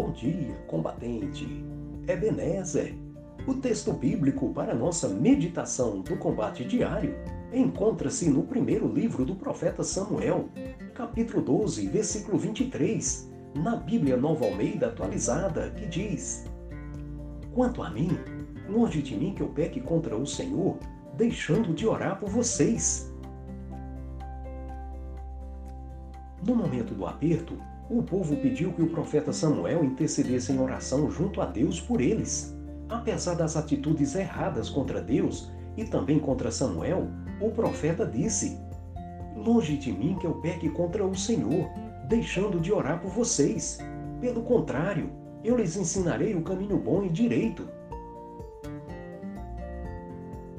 Bom dia, combatente. Ebenezer. O texto bíblico para nossa meditação do combate diário encontra-se no primeiro livro do profeta Samuel, capítulo 12, versículo 23, na Bíblia Nova Almeida atualizada, que diz: Quanto a mim, longe de mim que eu peque contra o Senhor, deixando de orar por vocês. No momento do aperto, o povo pediu que o profeta Samuel intercedesse em oração junto a Deus por eles. Apesar das atitudes erradas contra Deus e também contra Samuel, o profeta disse: Longe de mim que eu peque contra o Senhor, deixando de orar por vocês. Pelo contrário, eu lhes ensinarei o caminho bom e direito.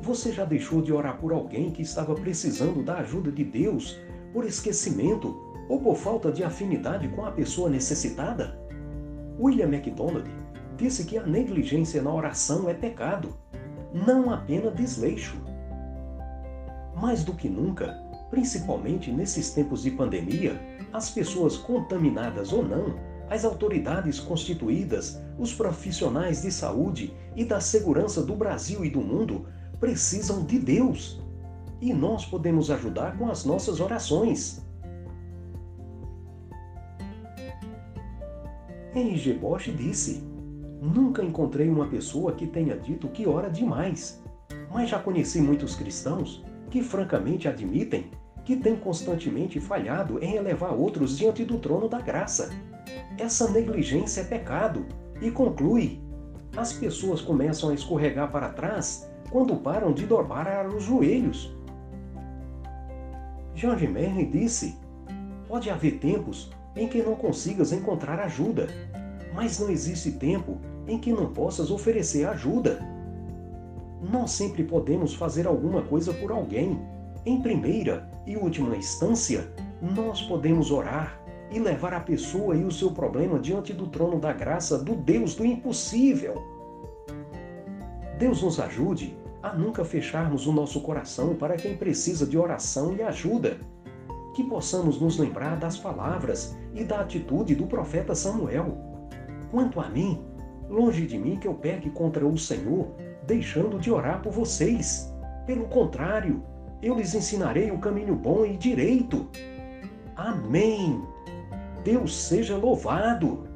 Você já deixou de orar por alguém que estava precisando da ajuda de Deus por esquecimento ou por falta de afinidade com a pessoa necessitada? William MacDonald disse que a negligência na oração é pecado, não apenas desleixo. Mais do que nunca, principalmente nesses tempos de pandemia, as pessoas contaminadas ou não, as autoridades constituídas, os profissionais de saúde e da segurança do Brasil e do mundo precisam de Deus. E nós podemos ajudar com as nossas orações. R.G. Bosch disse: Nunca encontrei uma pessoa que tenha dito que ora demais, mas já conheci muitos cristãos que francamente admitem que têm constantemente falhado em elevar outros diante do trono da graça. Essa negligência é pecado e conclui: as pessoas começam a escorregar para trás quando param de dobrar os joelhos. George Merlin disse: pode haver tempos em que não consigas encontrar ajuda, mas não existe tempo em que não possas oferecer ajuda. Nós sempre podemos fazer alguma coisa por alguém. Em primeira e última instância, nós podemos orar e levar a pessoa e o seu problema diante do trono da graça do Deus do impossível. Deus nos ajude a nunca fecharmos o nosso coração para quem precisa de oração e ajuda que possamos nos lembrar das palavras e da atitude do profeta Samuel. Quanto a mim, longe de mim que eu pegue contra o Senhor, deixando de orar por vocês. Pelo contrário, eu lhes ensinarei o caminho bom e direito. Amém. Deus seja louvado.